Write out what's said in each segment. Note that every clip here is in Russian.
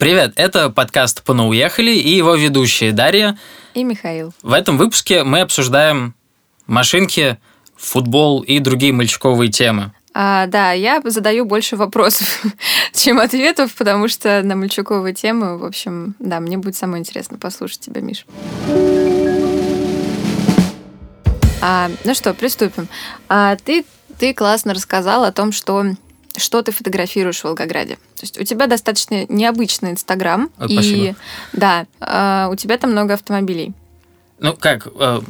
Привет, это подкаст «Понауехали» и его ведущие Дарья и Михаил. В этом выпуске мы обсуждаем машинки, футбол и другие мальчиковые темы. А, да, я задаю больше вопросов, чем ответов, потому что на мальчуковые темы, в общем, да, мне будет самое интересно послушать тебя, Миш. А, ну что, приступим. А, ты, ты классно рассказал о том, что что ты фотографируешь в Волгограде. То есть у тебя достаточно необычный Инстаграм. И да, э, у тебя там много автомобилей. Ну как, э,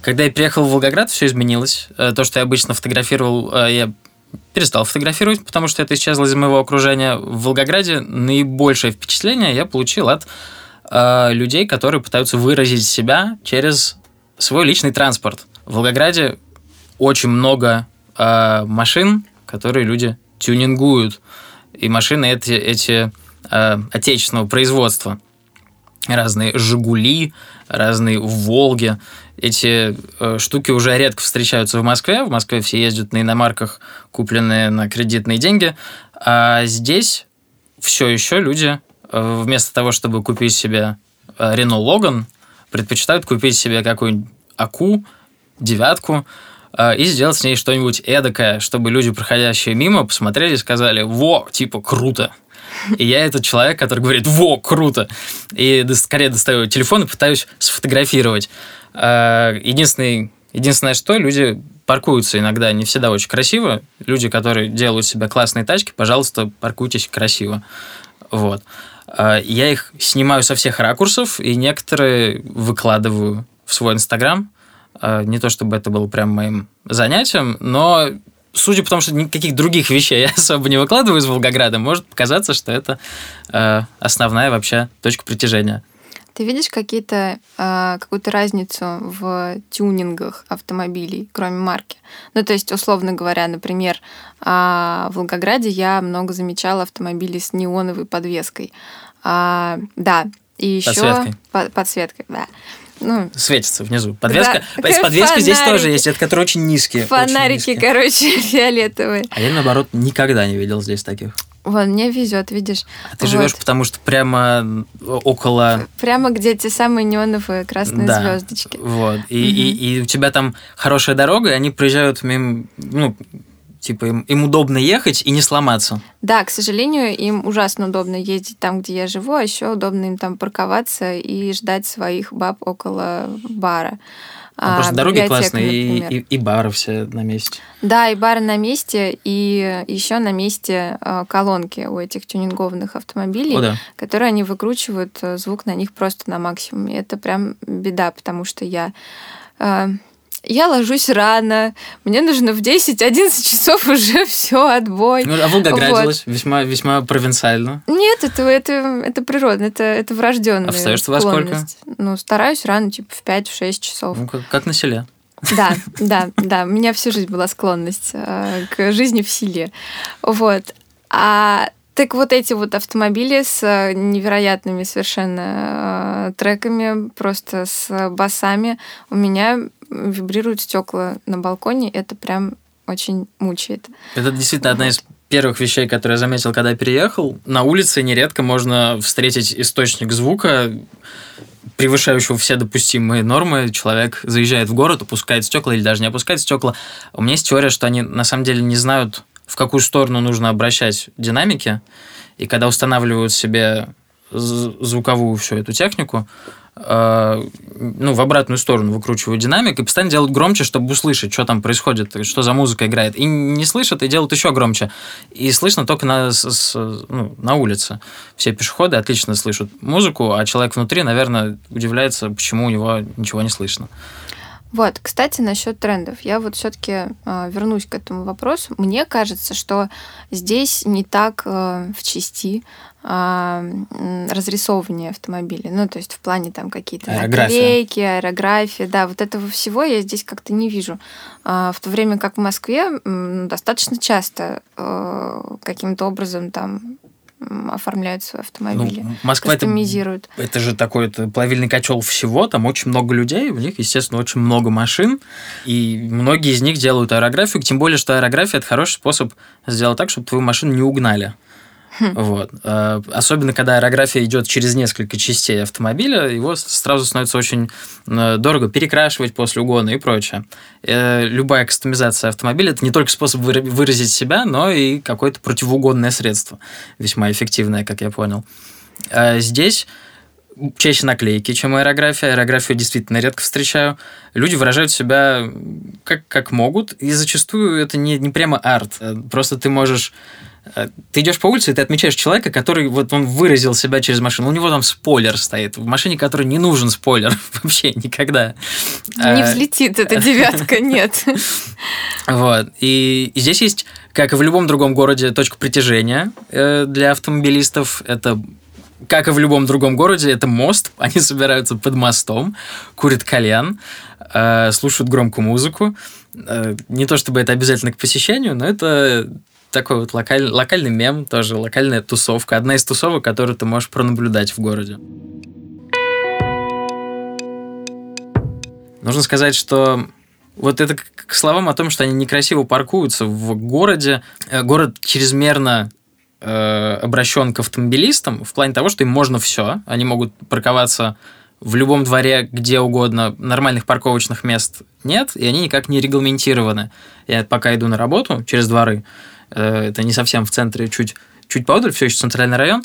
когда я приехал в Волгоград, все изменилось. Э, то, что я обычно фотографировал, э, я перестал фотографировать, потому что это исчезло из моего окружения. В Волгограде наибольшее впечатление я получил от э, людей, которые пытаются выразить себя через свой личный транспорт. В Волгограде очень много э, машин, которые люди тюнингуют. И машины эти, эти э, отечественного производства. Разные «Жигули», разные «Волги». Эти э, штуки уже редко встречаются в Москве. В Москве все ездят на иномарках, купленные на кредитные деньги. А здесь все еще люди э, вместо того, чтобы купить себе Рено э, Логан, предпочитают купить себе какую-нибудь Аку, девятку, и сделать с ней что-нибудь эдакое, чтобы люди, проходящие мимо, посмотрели и сказали «Во, типа, круто!» И я этот человек, который говорит «Во, круто!» И скорее достаю телефон и пытаюсь сфотографировать. А, единственный, единственное, что люди паркуются иногда не всегда очень красиво. Люди, которые делают себе классные тачки, пожалуйста, паркуйтесь красиво. Вот. А, я их снимаю со всех ракурсов, и некоторые выкладываю в свой Инстаграм. А, не то чтобы это было прям моим занятием, но судя по тому, что никаких других вещей я особо не выкладываю из Волгограда, может показаться, что это э, основная вообще точка притяжения. Ты видишь какие-то э, какую-то разницу в тюнингах автомобилей, кроме марки? Ну, то есть, условно говоря, например, э, в Волгограде я много замечала автомобилей с неоновой подвеской. А, да, и еще подсветкой. По подсветкой, да ну, светится внизу. Подвеска. Да, подвеска здесь тоже есть, это которые очень низкие. Фонарики, очень низкие. короче, фиолетовые. А я, наоборот, никогда не видел здесь таких. Вон, мне везет, видишь. А ты вот. живешь, потому что прямо около... Прямо где те самые неоновые красные да, звездочки. Вот. И, угу. и, и у тебя там хорошая дорога, и они проезжают мимо, ну, Типа им, им удобно ехать и не сломаться. Да, к сожалению, им ужасно удобно ездить там, где я живу, а еще удобно им там парковаться и ждать своих баб около бара. А, просто дороги классные, и, и, и бары все на месте. Да, и бары на месте, и еще на месте а, колонки у этих тюнингованных автомобилей, О, да. которые они выкручивают э, звук на них просто на максимуме. Это прям беда, потому что я а, я ложусь рано, мне нужно в 10-11 часов уже все отбой. Ну, а Волгоградилась вот. весьма, весьма провинциально. Нет, это, это, это природно, это, это врожденная А встаешь во сколько? Ну, стараюсь рано, типа в 5-6 часов. Ну, как, как на селе. Да, да, да. У меня всю жизнь была склонность э, к жизни в селе. Вот. А так вот эти вот автомобили с э, невероятными совершенно э, треками, просто с басами, у меня вибрируют стекла на балконе, это прям очень мучает. Это действительно одна из первых вещей, которые я заметил, когда переехал. На улице нередко можно встретить источник звука, превышающего все допустимые нормы. Человек заезжает в город, опускает стекла или даже не опускает стекла. У меня есть теория, что они на самом деле не знают в какую сторону нужно обращать динамики, и когда устанавливают себе звуковую всю эту технику, ну, в обратную сторону выкручивают динамик и постоянно делают громче, чтобы услышать, что там происходит, что за музыка играет. И не слышат, и делают еще громче. И слышно только на, с, ну, на улице. Все пешеходы отлично слышат музыку, а человек внутри, наверное, удивляется, почему у него ничего не слышно. Вот, кстати, насчет трендов. Я вот все-таки э, а, вернусь к этому вопросу. Мне кажется, что здесь не так э, в части э, разрисовывания автомобилей. Ну, то есть в плане там какие-то наклейки, аэрография. Да, вот этого всего я здесь как-то не вижу. Э, в то время как в Москве э, достаточно часто э, каким-то образом там оформляют свои автомобили. Ну, Москва это, это же такой это плавильный котел всего, там очень много людей, у них, естественно, очень много машин, и многие из них делают аэрографию, тем более, что аэрография это хороший способ сделать так, чтобы твою машину не угнали. Хм. Вот. Э, особенно, когда аэрография идет через несколько частей автомобиля, его сразу становится очень э, дорого перекрашивать после угона и прочее. Э, любая кастомизация автомобиля – это не только способ выразить себя, но и какое-то противоугонное средство. Весьма эффективное, как я понял. Здесь чаще наклейки, чем аэрография. Аэрографию действительно редко встречаю. Люди выражают себя как, как могут, и зачастую это не, не прямо арт. Просто ты можешь ты идешь по улице, и ты отмечаешь человека, который вот он выразил себя через машину. У него там спойлер стоит. В машине, которой не нужен спойлер вообще никогда. Не а, взлетит эта девятка, нет. Вот. И, и здесь есть, как и в любом другом городе, точка притяжения э, для автомобилистов. Это как и в любом другом городе, это мост. Они собираются под мостом, курят кальян, э, слушают громкую музыку. Не то чтобы это обязательно к посещению, но это такой вот локаль, локальный мем, тоже локальная тусовка. Одна из тусовок, которую ты можешь пронаблюдать в городе. Нужно сказать, что вот это к словам о том, что они некрасиво паркуются в городе. Э, город чрезмерно э, обращен к автомобилистам в плане того, что им можно все. Они могут парковаться в любом дворе, где угодно, нормальных парковочных мест нет, и они никак не регламентированы. Я пока иду на работу через дворы, это не совсем в центре, чуть, чуть поодаль, все еще центральный район.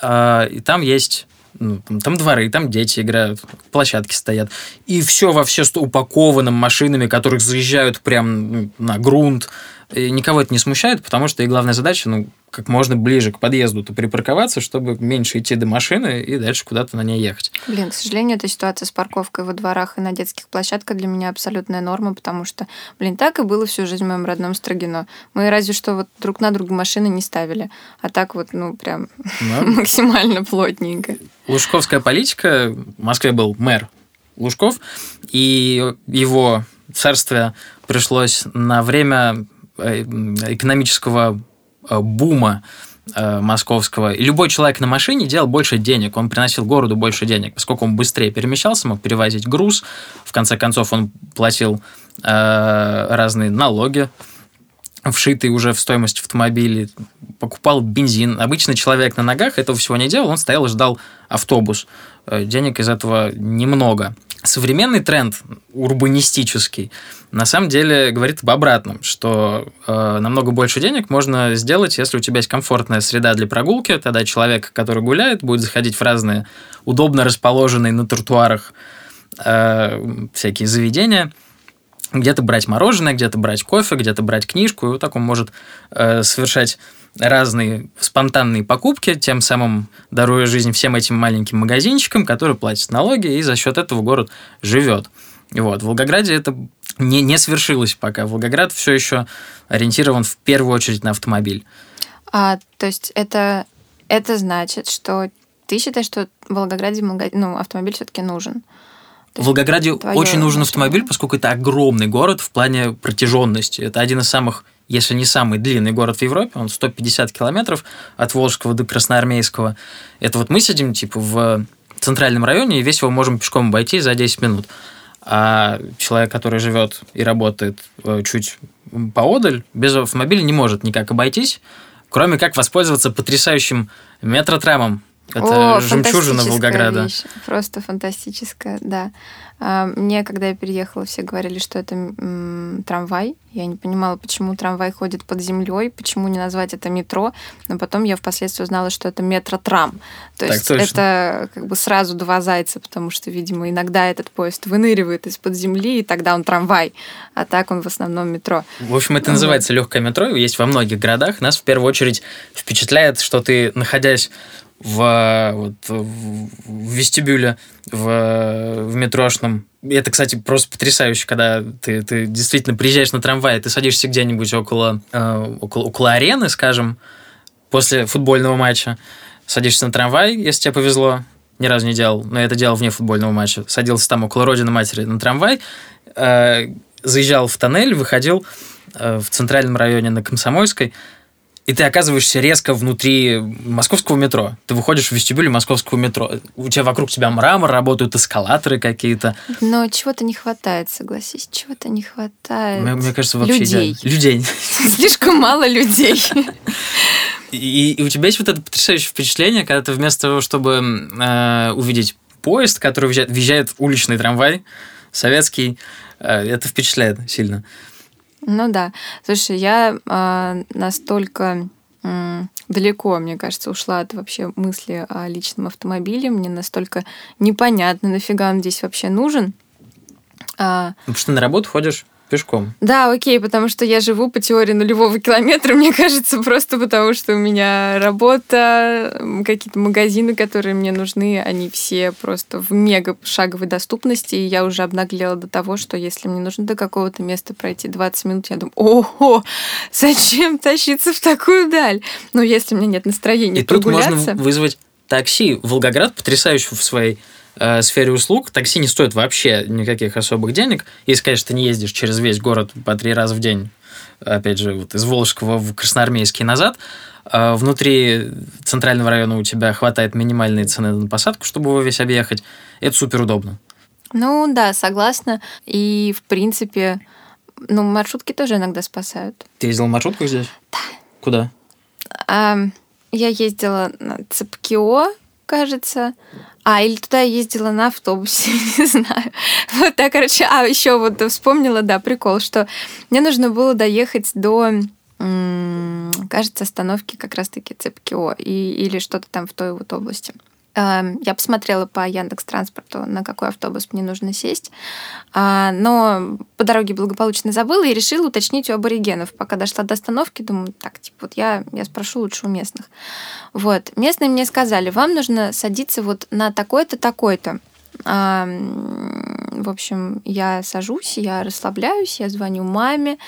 А, и там есть ну, там, там дворы, там дети играют, площадки стоят. И все во все упаковано машинами, которые заезжают прям на грунт. И никого это не смущает, потому что и главная задача, ну, как можно ближе к подъезду-то припарковаться, чтобы меньше идти до машины и дальше куда-то на ней ехать. Блин, к сожалению, эта ситуация с парковкой во дворах и на детских площадках для меня абсолютная норма, потому что, блин, так и было всю жизнь в моем родном Строгино. Мы разве что вот друг на друга машины не ставили, а так вот, ну, прям да. максимально плотненько. Лужковская политика, в Москве был мэр Лужков, и его царствие пришлось на время экономического Э, бума э, московского. И любой человек на машине делал больше денег, он приносил городу больше денег, поскольку он быстрее перемещался, мог перевозить груз, в конце концов он платил э, разные налоги, вшитые уже в стоимость автомобиля, покупал бензин. Обычный человек на ногах этого всего не делал, он стоял и ждал автобус. Э, денег из этого немного. Современный тренд урбанистический на самом деле говорит об обратном, что э, намного больше денег можно сделать, если у тебя есть комфортная среда для прогулки. Тогда человек, который гуляет, будет заходить в разные удобно расположенные на тротуарах э, всякие заведения, где-то брать мороженое, где-то брать кофе, где-то брать книжку, и вот так он может э, совершать разные спонтанные покупки, тем самым даруя жизнь всем этим маленьким магазинчикам, которые платят налоги, и за счет этого город живет. Вот. В Волгограде это не, не свершилось пока. Волгоград все еще ориентирован в первую очередь на автомобиль. А, то есть это, это значит, что ты считаешь, что в Волгограде ну, автомобиль все-таки нужен? В Волгограде очень нужен автомобиль, поскольку это огромный город в плане протяженности. Это один из самых если не самый длинный город в Европе, он 150 километров от Волжского до Красноармейского. Это вот мы сидим типа в центральном районе и весь его можем пешком обойти за 10 минут. А человек, который живет и работает э, чуть поодаль, без автомобиля не может никак обойтись, кроме как воспользоваться потрясающим метротрамом. Это О, жемчужина Волгограда. Вещь. Просто фантастическая, да. А, мне, когда я переехала, все говорили, что это м, трамвай. Я не понимала, почему трамвай ходит под землей, почему не назвать это метро. Но потом я впоследствии узнала, что это метротрам. То так есть точно. это как бы сразу два зайца, потому что, видимо, иногда этот поезд выныривает из-под земли, и тогда он трамвай, а так он в основном метро. В общем, это называется легкое метро, есть во многих городах. Нас в первую очередь впечатляет, что ты, находясь в, вот, в вестибюле, в, в метрошном. Это, кстати, просто потрясающе, когда ты, ты действительно приезжаешь на трамвай, ты садишься где-нибудь около, э, около, около арены, скажем, после футбольного матча, садишься на трамвай, если тебе повезло, ни разу не делал, но я это делал вне футбольного матча, садился там около Родины Матери на трамвай, э, заезжал в тоннель, выходил э, в центральном районе на Комсомольской, и ты оказываешься резко внутри московского метро. Ты выходишь в вестибюле московского метро. У тебя вокруг тебя мрамор, работают эскалаторы какие-то. Но чего-то не хватает, согласись, чего-то не хватает. Мне, мне кажется, вообще людей. идеально. Людей. Слишком мало людей. И, и у тебя есть вот это потрясающее впечатление, когда ты вместо того, чтобы э, увидеть поезд, который въезжает, въезжает уличный трамвай, советский, э, это впечатляет сильно. Ну да. Слушай, я э, настолько м, далеко, мне кажется, ушла от вообще мысли о личном автомобиле. Мне настолько непонятно, нафига он здесь вообще нужен. А, Ну, потому что на работу ходишь пешком. да, окей, потому что я живу по теории нулевого километра, мне кажется, просто потому что у меня работа, какие-то магазины, которые мне нужны, они все просто в мега шаговой доступности, и я уже обнаглела до того, что если мне нужно до какого-то места пройти 20 минут, я думаю, ого, зачем тащиться в такую даль? Но если у меня нет настроения И тут прогуляться... можно вызвать такси. Волгоград потрясающий в своей э, сфере услуг. Такси не стоит вообще никаких особых денег. Если, конечно, ты не ездишь через весь город по три раза в день, опять же, вот из Волжского в Красноармейский назад, э, внутри центрального района у тебя хватает минимальной цены на посадку, чтобы его весь объехать. Это супер удобно. Ну да, согласна. И, в принципе, ну, маршрутки тоже иногда спасают. Ты ездил в маршрутках здесь? Да. Куда? А, я ездила на Цепкио, кажется. А, или туда я ездила на автобусе, не знаю. Вот так, короче. А, еще вот вспомнила, да, прикол, что мне нужно было доехать до, кажется, остановки как раз-таки Цепкио и, или что-то там в той вот области. А, Я посмотрела по Яндекс Транспорту, на какой автобус мне нужно сесть, А, но по дороге благополучно забыла и решила уточнить у аборигенов. Пока дошла до остановки, думаю, так, типа, вот я, я спрошу лучше у местных. Вот. Местные мне сказали, вам нужно садиться вот на такой-то, такой-то. В общем, я сажусь, я расслабляюсь, я звоню маме,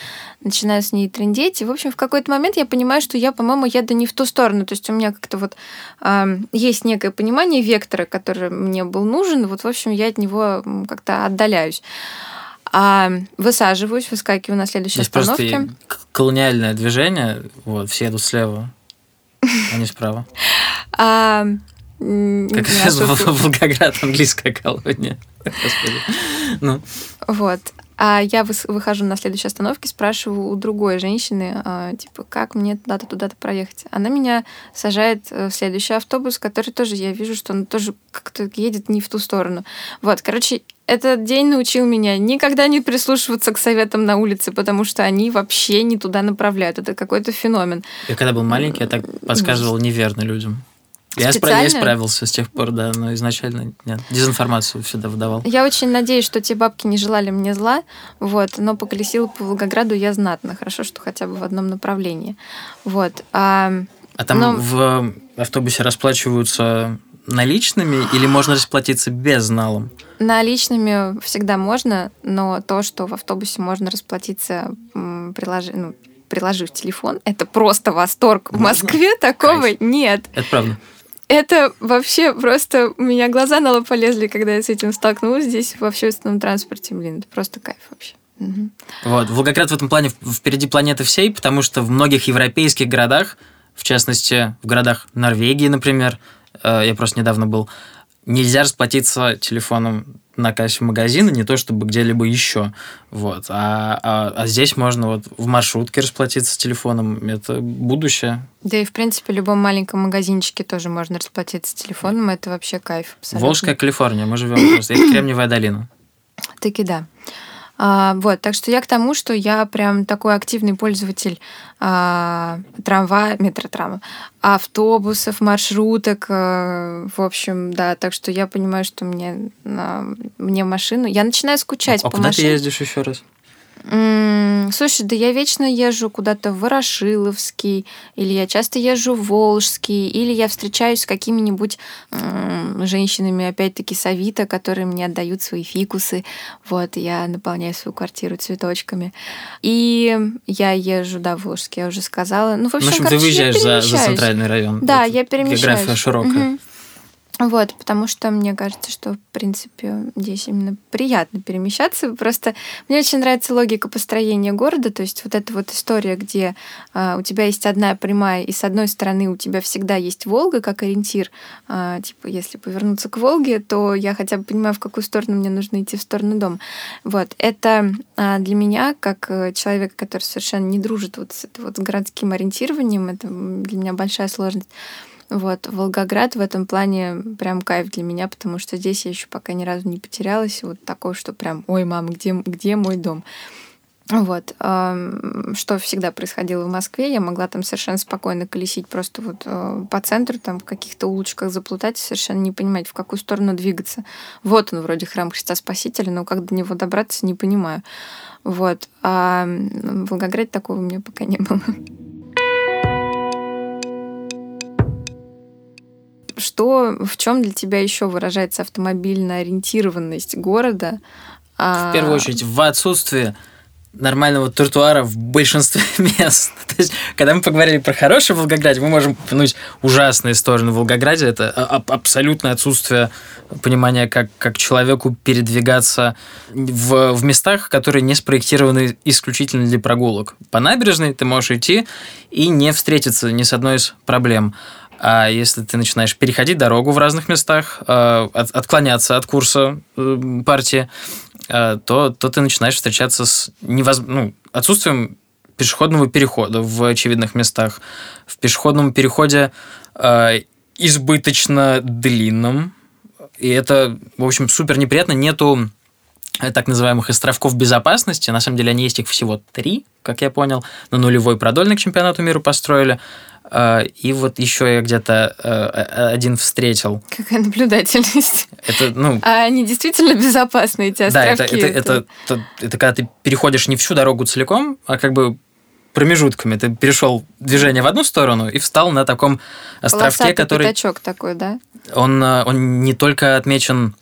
начинаю с ней трендеть. И, в общем, в какой-то момент я понимаю, что я, по-моему, еду не в ту сторону. То есть у меня как-то вот а, есть некое понимание вектора, который мне был нужен. Вот, в общем, я от него как-то отдаляюсь. А, высаживаюсь, выскакиваю на следующей Здесь просто остановке. к- колониальное движение. Вот, все едут слева, а не справа. Как сейчас особо- Волгоград, английская колония. Ну, Вот. А я выхожу на следующей остановке, спрашиваю у другой женщины, а, типа, как мне туда-то, туда-то проехать. Она меня сажает э, в следующий автобус, который тоже, я вижу, что он тоже как-то едет не в ту сторону. Вот, короче, этот день научил меня никогда не прислушиваться к советам на улице, потому что они вообще не туда направляют. Это какой-то феномен. я когда был маленький, я так подсказывал неверно людям. Я, спра- я исправился с тех пор, да, но изначально нет. Дезинформацию всегда выдавал. Я очень надеюсь, что те бабки не желали мне зла, вот, но поколесила по Волгограду я знатно. Хорошо, что хотя бы в одном направлении. Вот. А, А там Но- в автобусе расплачиваются наличными или можно расплатиться безналом? наличными всегда можно, но то, что в автобусе можно расплатиться, приложи- ну, приложив телефон, это просто восторг. В Можно? Москве такого Кайф. нет. Это правда. Это вообще просто... У меня глаза на лоб полезли, когда я с этим столкнулась здесь в общественном транспорте. Блин, это просто кайф вообще. Вот. Волгоград в этом плане впереди планеты всей, потому что в многих европейских городах, в частности, в городах Норвегии, например, э, я просто недавно был, нельзя расплатиться телефоном на кассе магазина, не то чтобы где-либо еще. Вот. А, а- а здесь можно вот в маршрутке расплатиться телефоном. Это будущее. Да и, в принципе, в любом маленьком магазинчике тоже можно расплатиться телефоном. Это вообще кайф. абсолютно. Волжская Калифорния, мы живем просто. Это Кремниевая долина. Таки да. А, вот, так что я к тому, что я прям такой активный пользователь а, трамвая, метротрама, автобусов, маршруток, э, в общем, да, так что я понимаю, что мне, на- мне машину... Я начинаю скучать А по куда ты ездишь еще раз? М, Слушай, да я вечно езжу куда-то в Ворошиловский, или я часто езжу в Волжский, или я встречаюсь с какими-нибудь м, женщинами, опять-таки, с Авито, которые мне отдают свои фикусы. Вот, я наполняю свою квартиру цветочками. И я езжу, да, в Волжский, я уже сказала. Ну, в В общем, общем, ты короче, я выезжаешь за, за перемещаюсь. центральный район. Да, Это я перемещаюсь. География широкая. Мгм. Вот, потому что мне кажется, что, в принципе, здесь именно приятно перемещаться. Просто мне очень нравится логика построения города, то есть вот эта вот история, где а, у тебя есть одна прямая, и с одной стороны у тебя всегда есть Волга как ориентир. А, типа, если повернуться к Волге, то я хотя бы понимаю, в какую сторону мне нужно идти в сторону дома. Вот, это а, для меня, как э, человека, который совершенно не дружит вот с, вот, с городским ориентированием, это для меня большая сложность. Вот, Волгоград в этом плане прям кайф для меня, потому что здесь я еще пока ни разу не потерялась. Вот такое, что прям, ой, мам, где, где мой дом? Вот. Что всегда происходило в Москве, я могла там совершенно спокойно колесить просто вот э, по центру, там в каких-то улочках заплутать, совершенно не понимать, в какую сторону двигаться. Вот он вроде храм Христа Спасителя, но как до него добраться, не понимаю. Вот. А в Волгограде такого у меня пока не было. Что, в чем для тебя еще выражается автомобильная ориентированность города? В первую очередь, в отсутствии нормального тротуара в большинстве мест. То есть, когда мы поговорили про хороший Волгоград, мы можем упомянуть ужасные стороны Волгограде. Это абсолютное отсутствие понимания, как, как человеку передвигаться в, в местах, которые не спроектированы исключительно для прогулок. По набережной ты можешь идти и не встретиться ни с одной из проблем. А если ты начинаешь переходить дорогу в разных местах, э, отклоняться от курса э, партии, э, то, то ты начинаешь встречаться с невоз... ну, отсутствием пешеходного перехода в очевидных местах. В пешеходном переходе избыточно длинном. И это, в общем, супер неприятно. Нету так называемых островков безопасности. На самом деле они есть их всего три, как я понял. На нулевой продольный к чемпионату мира построили. А, и вот еще я где-то э, один встретил. Какая наблюдательность. Это, ну... А они действительно безопасны, эти островки? Да, это, это, это, это, это когда ты переходишь не всю дорогу целиком, а как бы промежутками. Ты перешел движение в одну сторону и встал на таком островке, Полосатый который... такой, да? Он, э, он не только отмечен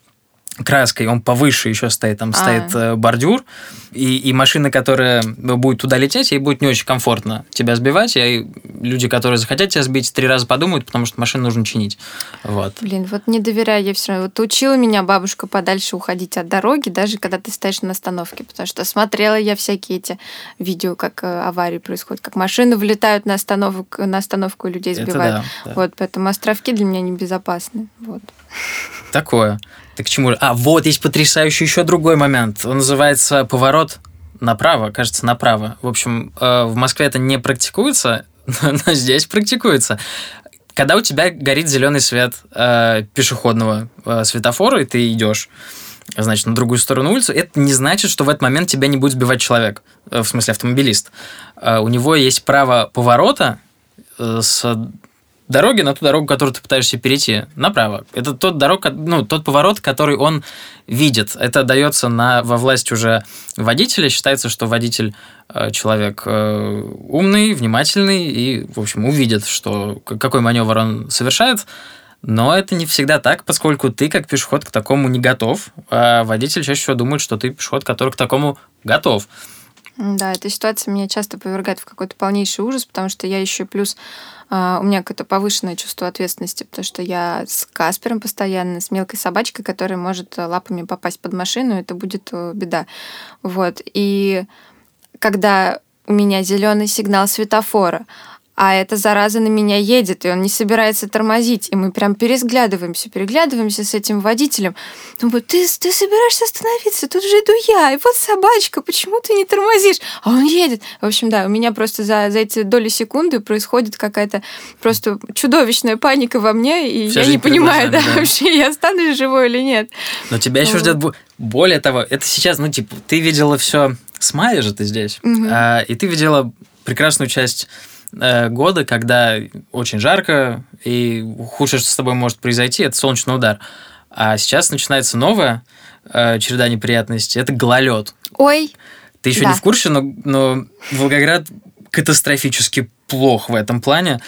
краской, он повыше еще стоит, там а. стоит э, бордюр, и, и машина, которая будет туда лететь, ей будет не очень комфортно тебя сбивать, и люди, которые захотят тебя сбить, три раза подумают, потому что машину нужно чинить. Вот. Блин, вот не доверяю я все равно. Вот учила меня бабушка подальше уходить от дороги, даже когда ты стоишь на остановке, потому что смотрела я всякие эти видео, как э, аварии происходят, как машины влетают на остановку, на остановку и людей сбивают. да, да. Вот, поэтому островки для меня небезопасны. Вот. Такое. Так к чему? А, вот есть потрясающий еще другой момент. Он называется поворот направо, кажется, направо. В общем, э, в Москве это не практикуется, но здесь практикуется. Когда у тебя горит зеленый свет э, пешеходного э, светофора, и ты идешь, значит, на другую сторону улицы, это не значит, что в этот момент тебя не будет сбивать человек, э, в смысле автомобилист. Э, у него есть право поворота с дороги на ту дорогу, которую ты пытаешься перейти, направо. Это тот дорог, ну, тот поворот, который он видит. Это дается на, во власть уже водителя. Считается, что водитель э, человек э, умный, внимательный и, в общем, увидит, что какой маневр он совершает. Но это не всегда так, поскольку ты как пешеход к такому не готов, а водитель чаще всего думает, что ты пешеход, который к такому готов. Да, эта ситуация меня часто повергает в какой-то полнейший ужас, потому что я еще плюс а, у меня какое-то повышенное чувство ответственности, потому что я с Каспером постоянно, с мелкой собачкой, которая может лапами попасть под машину, это будет э, беда. Вот. И когда у меня зеленый сигнал светофора, а эта зараза на меня едет, и он не собирается тормозить. И мы прям перезглядываемся, переглядываемся с этим водителем. Думаю, ты, ты собираешься остановиться, тут же иду я, и вот собачка, почему ты не тормозишь? А он едет. В общем, да, у меня просто за, за эти доли секунды происходит какая-то просто чудовищная паника во мне, и Вся я не понимаю, да, да, вообще, я останусь живой или нет. Но тебя еще ждет... Более того, это сейчас, ну, типа, ты видела все с мая же ты здесь, угу. а, и ты видела прекрасную часть Э, года, когда очень жарко, и худшее, что с тобой может произойти, это солнечный удар. А сейчас начинается новая э, череда неприятностей. Это гололед. Ой. Ты еще да. не в курсе, но, но Волгоград катастрофически плох в этом плане.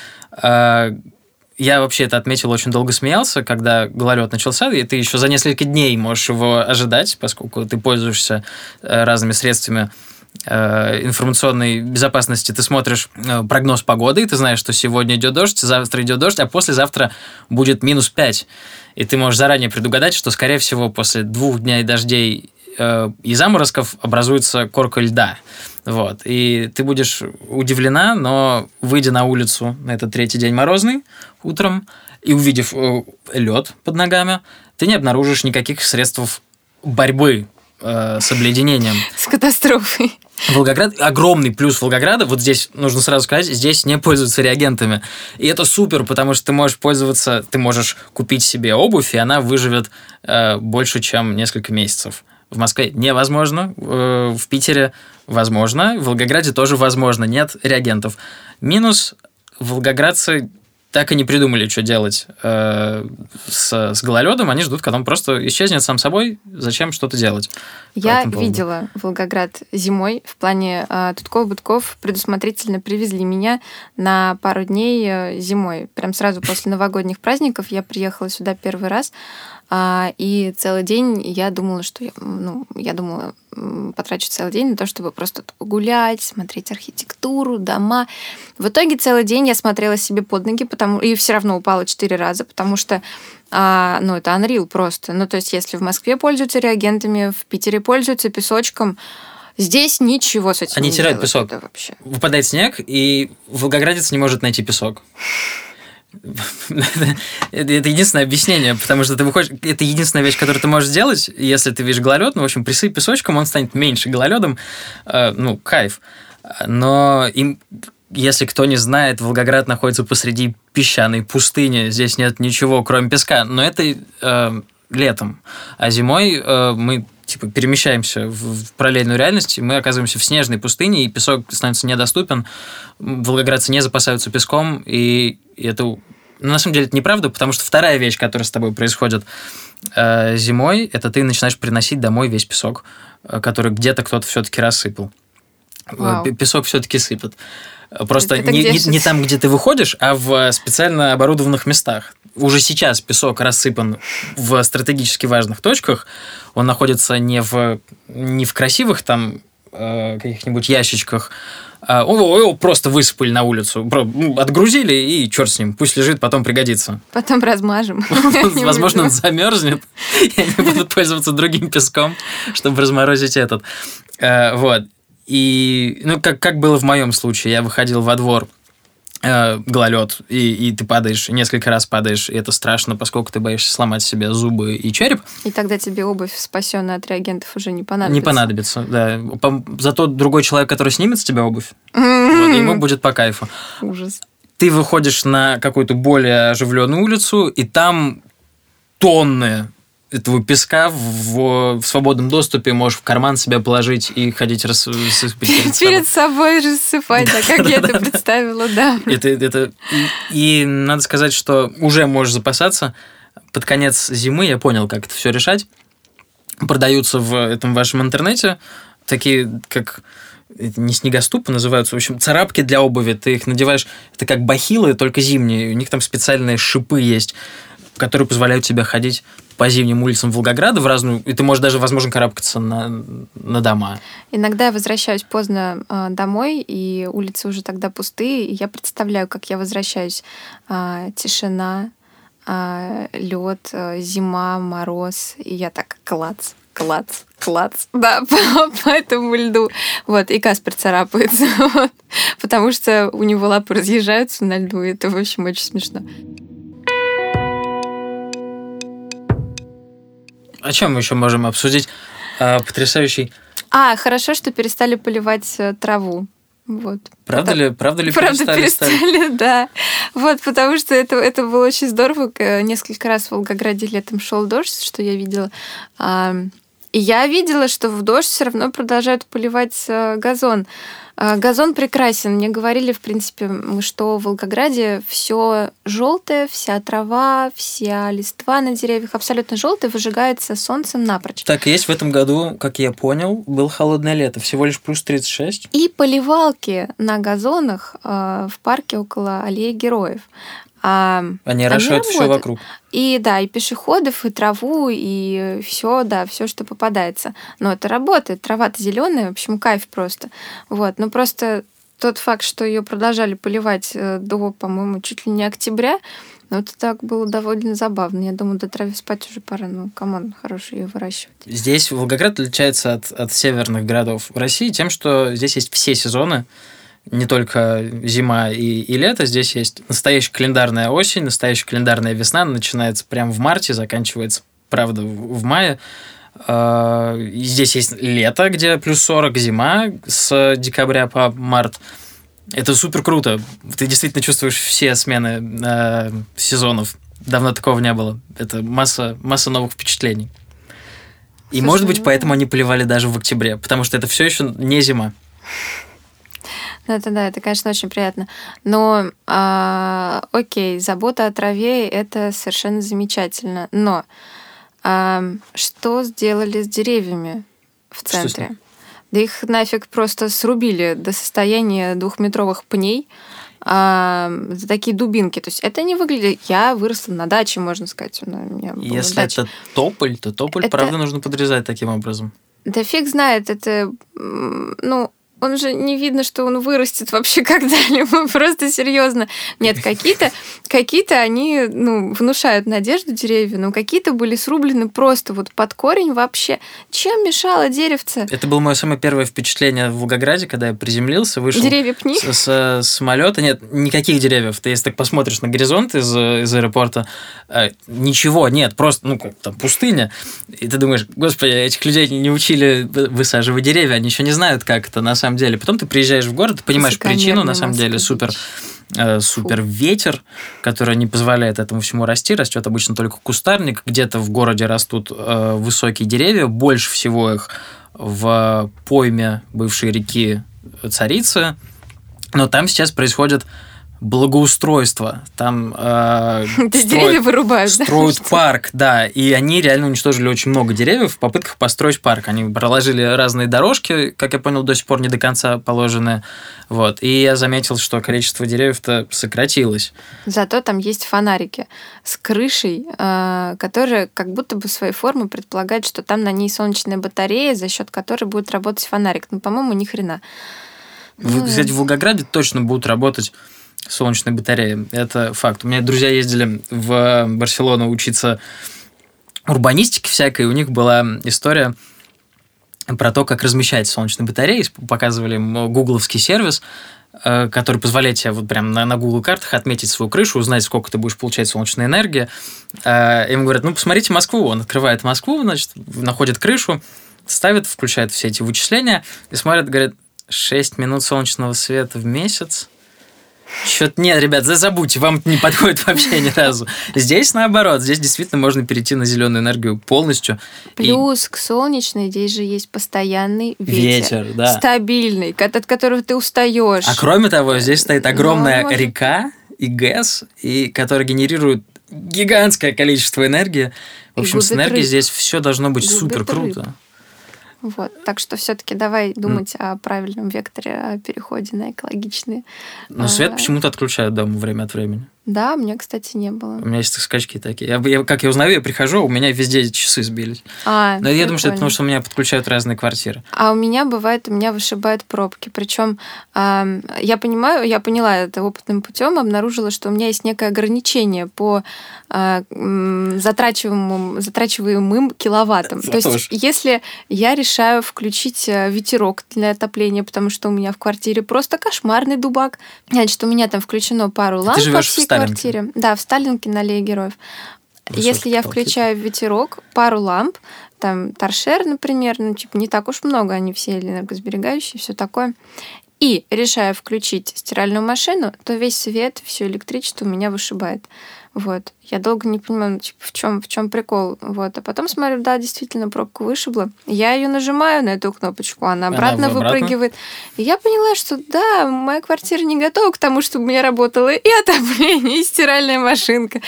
Э, я вообще это отметил, очень долго смеялся, когда гололед начался, и ты еще за несколько дней можешь его ожидать, поскольку ты пользуешься э, разными средствами информационной безопасности ты смотришь э, прогноз погоды, и ты знаешь, что сегодня идет дождь, завтра идет дождь, а послезавтра будет минус 5. И ты можешь заранее предугадать, что, скорее всего, после двух дней дождей э, и заморозков образуется корка льда. Вот. И ты будешь удивлена, но выйдя на улицу на этот третий день морозный утром и увидев э, лед под ногами, ты не обнаружишь никаких средств борьбы э, с обледенением. С катастрофой. Волгоград, огромный плюс Волгограда, вот здесь нужно сразу сказать, здесь не пользуются реагентами. И это супер, потому что ты можешь пользоваться, ты можешь купить себе обувь, и она выживет э, больше, чем несколько месяцев. В Москве невозможно, э, в Питере возможно, в Волгограде тоже возможно, нет реагентов. Минус волгоградцы так и не придумали, что делать э, с, с гололедом. Они ждут, когда он просто исчезнет сам собой. Зачем что-то делать? Я видела Волгоград зимой. В плане э, Тутков-Будков предусмотрительно привезли меня на пару дней э, зимой. Прям сразу после новогодних праздников я приехала сюда первый раз. А, и целый день я думала, что я, ну, я думала, потрачу целый день на то, чтобы просто погулять, смотреть архитектуру, дома. В итоге целый день я смотрела себе под ноги, потому и все равно упала четыре раза, потому что а, ну, это Unreal просто. Ну, то есть, если в Москве пользуются реагентами, в Питере пользуются песочком, Здесь ничего с этим Они не теряют песок. вообще. Выпадает снег, и волгоградец не может найти песок. Это единственное объяснение, потому что ты выходишь... Это единственная вещь, которую ты можешь сделать, если ты видишь гололед, ну, в общем, присыпь песочком, он станет меньше гололедом. Э, ну, кайф. Но им, если кто не знает, Волгоград находится посреди песчаной пустыни. Здесь нет ничего, кроме песка. Но это э, летом. А зимой э, мы типа перемещаемся в, в параллельную реальность, мы оказываемся в снежной пустыне, и песок становится недоступен. Волгоградцы не запасаются песком, и и это ну, на самом деле это неправда, потому что вторая вещь, которая с тобой происходит э, зимой, это ты начинаешь приносить домой весь песок, э, который где-то кто-то все-таки рассыпал. Э, Вау. Песок все-таки сыпет. Просто это не, не, не там, где ты выходишь, а в специально оборудованных местах. Уже сейчас песок рассыпан в стратегически важных точках. Он находится не в, не в красивых там э, каких-нибудь ящичках, а, его просто высыпали на улицу, ну, отгрузили и черт с ним, пусть лежит, потом пригодится. Потом размажем. Возможно, он замерзнет, и они будут пользоваться другим песком, чтобы разморозить этот. А, вот. И, ну, как, как было в моем случае, я выходил во двор, э, гололед, и, и ты падаешь, несколько раз падаешь, и это страшно, поскольку ты боишься сломать себе зубы и череп. И тогда тебе обувь, спасенная от реагентов, уже не понадобится. Не понадобится, да. Зато другой человек, который снимет с тебя обувь, вот, ему будет по кайфу. Ужас. Ты выходишь на какую-то более оживленную улицу, и там тонны этого песка в, в свободном доступе можешь в карман себя положить и ходить рас, перед, перед собой рассыпать, да, как я это представила, да. Это, это, и, и надо сказать, что уже можешь запасаться. Под конец зимы я понял, как это все решать. Продаются в этом вашем интернете такие, как не снегоступы называются, в общем, царапки для обуви. Ты их надеваешь, это как бахилы, только зимние. У них там специальные шипы есть которые позволяют тебе ходить по зимним улицам Волгограда в разную, и ты можешь даже, возможно, карабкаться на, на дома. Иногда я возвращаюсь поздно э, домой, и улицы уже тогда пустые, и я представляю, как я возвращаюсь. Э, тишина, э, лед, э, зима, мороз, и я так клац, клац, клац, да, по, по этому льду. Вот, и Каспер царапается, вот, потому что у него лапы разъезжаются на льду, и это, в общем, очень смешно. О чем мы еще можем обсудить? А, потрясающий. А, хорошо, что перестали поливать э, траву. Вот. Правда потому... ли, правда ли правда перестали? перестали да. Вот, потому что это, это было очень здорово. Несколько раз в Волгограде летом шел дождь, что я видела. И я видела, что в дождь все равно продолжают поливать э, газон. А, газон прекрасен. Мне говорили, в принципе, что в Волгограде все желтое, вся трава, вся листва на деревьях абсолютно желтая, выжигается солнцем напрочь. Так, есть в этом году, как я понял, было холодное лето, всего лишь плюс 36. И поливалки на газонах э, в парке около аллеи героев А, они орошают все вокруг. И да, и пешеходов, и траву, и все, да, все, что попадается. Но это работает. Трава-то зеленая, в общем, кайф просто. Вот. Но просто тот факт, что ее продолжали поливать э, до, по-моему, чуть ли не октября, ну, это так было довольно забавно. Я думаю, до траве спать уже пора. Ну, команд хороший ее выращивать. Здесь Волгоград отличается от, от северных городов в России тем, что здесь есть все сезоны не только зима и, и лето, здесь есть настоящая календарная осень, настоящая календарная весна, начинается прямо в марте, заканчивается, правда, в, в мае. А, здесь есть лето, где плюс 40, зима с декабря по март. Это супер круто. Ты действительно чувствуешь все смены э, сезонов. Давно такого не было. Это масса, масса новых впечатлений. И, Слушай, может быть, ну... поэтому они поливали даже в октябре, потому что это все еще не зима. Ну, это да, это, конечно, очень приятно. Но, а, окей, забота о траве это совершенно замечательно. Но а, что сделали с деревьями в центре? Да их нафиг просто срубили до состояния двухметровых пней а, за такие дубинки. То есть это не выглядит... Я выросла на даче, можно сказать. У меня Если дача. это тополь, то тополь, это... правда, нужно подрезать таким образом. Да фиг знает, это... Ну, он же не видно, что он вырастет вообще когда-либо, просто серьезно. Нет, какие-то какие-то они, ну, внушают надежду деревья, но какие-то были срублены просто вот под корень вообще. Чем мешало деревце? Это было мое самое первое впечатление в Волгограде, когда я приземлился, вышел Деревья пни? с, с самолета. Нет, никаких деревьев. Ты если так посмотришь на горизонт из, из аэропорта, э, ничего, нет, просто, ну, как там, пустыня. И ты думаешь, господи, этих людей не учили высаживать деревья, они еще не знают, как это на самом самом деле. Потом ты приезжаешь в город, ты понимаешь причину, на самом деле, супер э, супер ветер, который не позволяет этому всему расти. Растет обычно только кустарник. Где-то в городе растут э, высокие деревья. Больше всего их в пойме бывшей реки Царицы. Но там сейчас происходит благоустройство. Там э, строят, вырубают, строят да? парк, да. И они реально уничтожили очень много деревьев в попытках построить парк. Они проложили разные дорожки, как я понял, до сих пор не до конца положены. Вот. И я заметил, что количество деревьев-то сократилось. Зато там есть фонарики с крышей, э, которые как будто бы своей формы предполагают, что там на ней солнечная батарея, за счет которой будет работать фонарик. Ну, по-моему, ни хрена. Ну, кстати, в Волгограде точно будут работать солнечной батареи. Это факт. У меня друзья ездили в Барселону учиться урбанистике всякой, у них была история про то, как размещать солнечные батареи. Показывали им гугловский сервис, э, который позволяет тебе вот прям на, на Google картах отметить свою крышу, узнать, сколько ты будешь получать солнечной энергии. Э, им говорят, ну, посмотрите Москву. Он открывает Москву, значит, находит крышу, ставит, включает все эти вычисления и смотрит, говорит, 6 минут солнечного света в месяц – что-то нет, ребят, забудьте, вам не подходит вообще ни разу. Здесь наоборот, здесь действительно можно перейти на зеленую энергию полностью. Плюс и... к солнечной здесь же есть постоянный ветер. Ветер, да. Стабильный, от которого ты устаешь. А кроме того, здесь стоит огромная Но... река и ГЭС, и которая генерирует гигантское количество энергии. В общем, с энергией здесь все должно быть супер круто. Вот. Так что все-таки давай думать mm. о правильном векторе, о переходе на экологичные. Но свет а... почему-то отключают дома время от времени. Да, у меня, кстати, не было. У меня есть скачки такие. Я, я, как я узнаю, я прихожу, у меня везде часы сбились. А, Но я думаю, что это потому, что у меня подключают разные квартиры. А у меня бывает, у меня вышибают пробки. Причем э, я понимаю, я поняла это опытным путем, обнаружила, что у меня есть некое ограничение по э, затрачиваемым, затрачиваемым киловаттам. То есть, если я решаю включить э, ветерок для отопления, потому что у меня в квартире просто кошмарный дубак, значит, у меня там включено пару ламп по всей квартире. Да, в Сталинке на аллее героев. Высокий Если я включаю ветерок, пару ламп, там торшер, например, ну, типа, не так уж много, они все энергосберегающие, все такое, и решаю включить стиральную машину, то весь свет, все электричество у меня вышибает. Вот. Я долго не понимала, ну, типа, в чем в чем прикол. Вот. А потом смотрю, да, действительно, пробку вышибла. Я ее нажимаю на эту кнопочку, она обратно она выпрыгивает. И я поняла, что да, моя квартира не готова к тому, чтобы у меня работало и отопление, и стиральная машинка.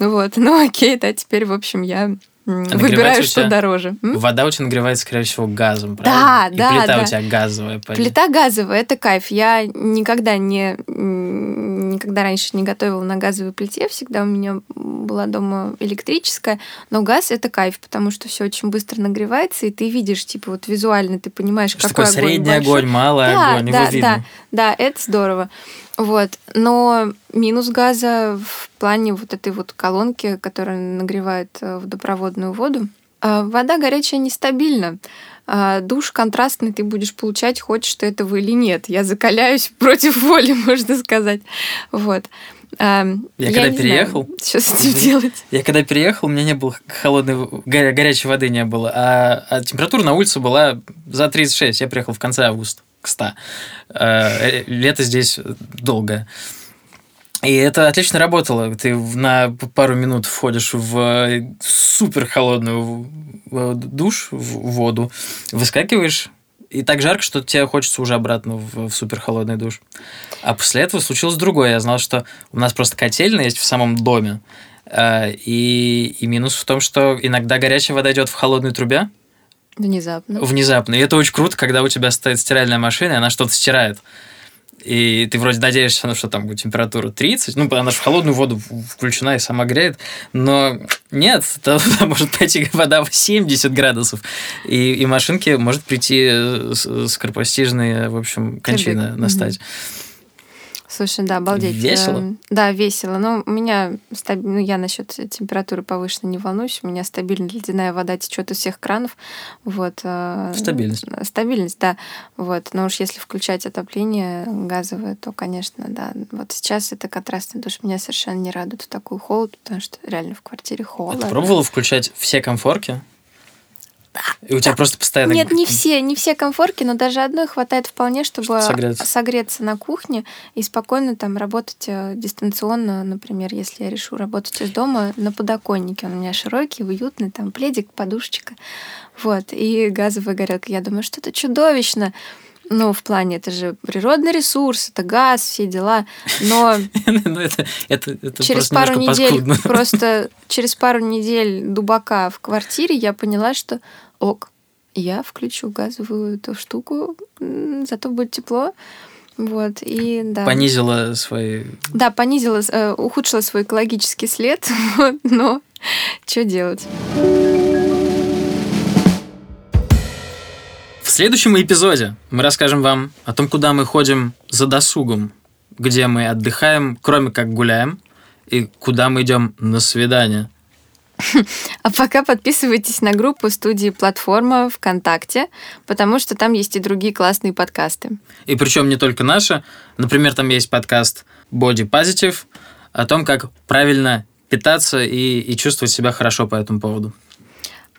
Вот. Ну окей, да, теперь, в общем, я а Выбираю, что дороже. М? Вода у тебя нагревается, скорее всего, газом, правильно? Да, И да, плита да. у тебя газовая. Понятно. Плита газовая, это кайф. Я никогда не, никогда раньше не готовила на газовой плите, всегда у меня была дома электрическая, но газ это кайф, потому что все очень быстро нагревается, и ты видишь, типа, вот визуально ты понимаешь, что какой такое огонь средний большой. огонь, малый да, огонь, да, его видно. да, да, это здорово. Вот. Но минус газа в плане вот этой вот колонки, которая нагревает э, водопроводную воду. А, Вода горячая нестабильна. А, Душ контрастный ты будешь получать, хочешь ты этого или нет. Я закаляюсь против воли, можно сказать. Вот. А, Я когда не переехал- знаю, что с этим делать. Я когда переехал, у меня не было холодной, горя- горячей воды не было, а, а температура на улице была за 36. Я приехал в конце августа к 100. Э, Лето здесь долгое. И это отлично работало. Ты на пару минут входишь в супер холодную душ, в воду, выскакиваешь, и так жарко, что тебе хочется уже обратно в, в супер холодный душ. А после этого случилось другое. Я знал, что у нас просто котельная есть в самом доме. Э, И, и минус в том, что иногда горячая вода идет в холодной трубе Внезапно. внезапно. И это очень круто, когда у тебя стоит стиральная машина, и она что-то стирает. И ты вроде надеешься, ну, что там температура 30, ну, она же в холодную воду включена и сама греет, но нет, там, там может пойти вода в 70 градусов, и, и машинке может прийти э, скоропостижная, в общем, кончина настать. Слушай, да, обалдеть. Весело? Эм, Да, весело. Но у меня, стаб- ну, я насчет температуры повышенной не волнуюсь. У меня стабильно ледяная вода течет из всех кранов. Вот. э, Стабильность. Стабильность, да. Вот. Но уж если включать отопление газовое, то, конечно, да. Вот сейчас это контрастный душ меня совершенно не радует в такой холод, потому что реально в квартире А холодно. ты пробовала включать все комфорки? И у тебя просто постоянно... Нет, не все, не все комфорки, но даже одной хватает вполне, чтобы Чтобы согреться. согреться на кухне и спокойно там работать э, дистанционно, например, если я решу работать из дома на подоконнике. Он у меня широкий, уютный, там пледик, подушечка. Вот. И газовая горелка. Я думаю, что это чудовищно. Ну, в плане, это же природный ресурс, это газ, все дела. Но Ну, через пару недель, просто через пару недель дубака в квартире я поняла, что ок, я включу газовую эту штуку, зато будет тепло. Вот, и да. Понизила свои... Да, понизила, э, ухудшила свой экологический след, вот, но что делать? Следующем эпизоде мы расскажем вам о том, куда мы ходим за досугом, где мы отдыхаем, кроме как гуляем, и куда мы идем на свидание. А пока подписывайтесь на группу студии «Платформа» ВКонтакте, потому что там есть и другие классные подкасты. И причем не только наши. Например, там есть подкаст Body Positive о том, как правильно питаться и, и чувствовать себя хорошо по этому поводу.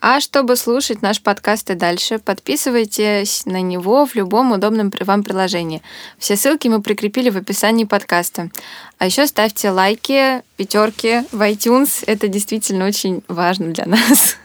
А чтобы слушать наш подкаст и дальше, подписывайтесь на него в любом удобном вам приложении. Все ссылки мы прикрепили в описании подкаста. А еще ставьте лайки, пятерки в iTunes. Это действительно очень важно для нас.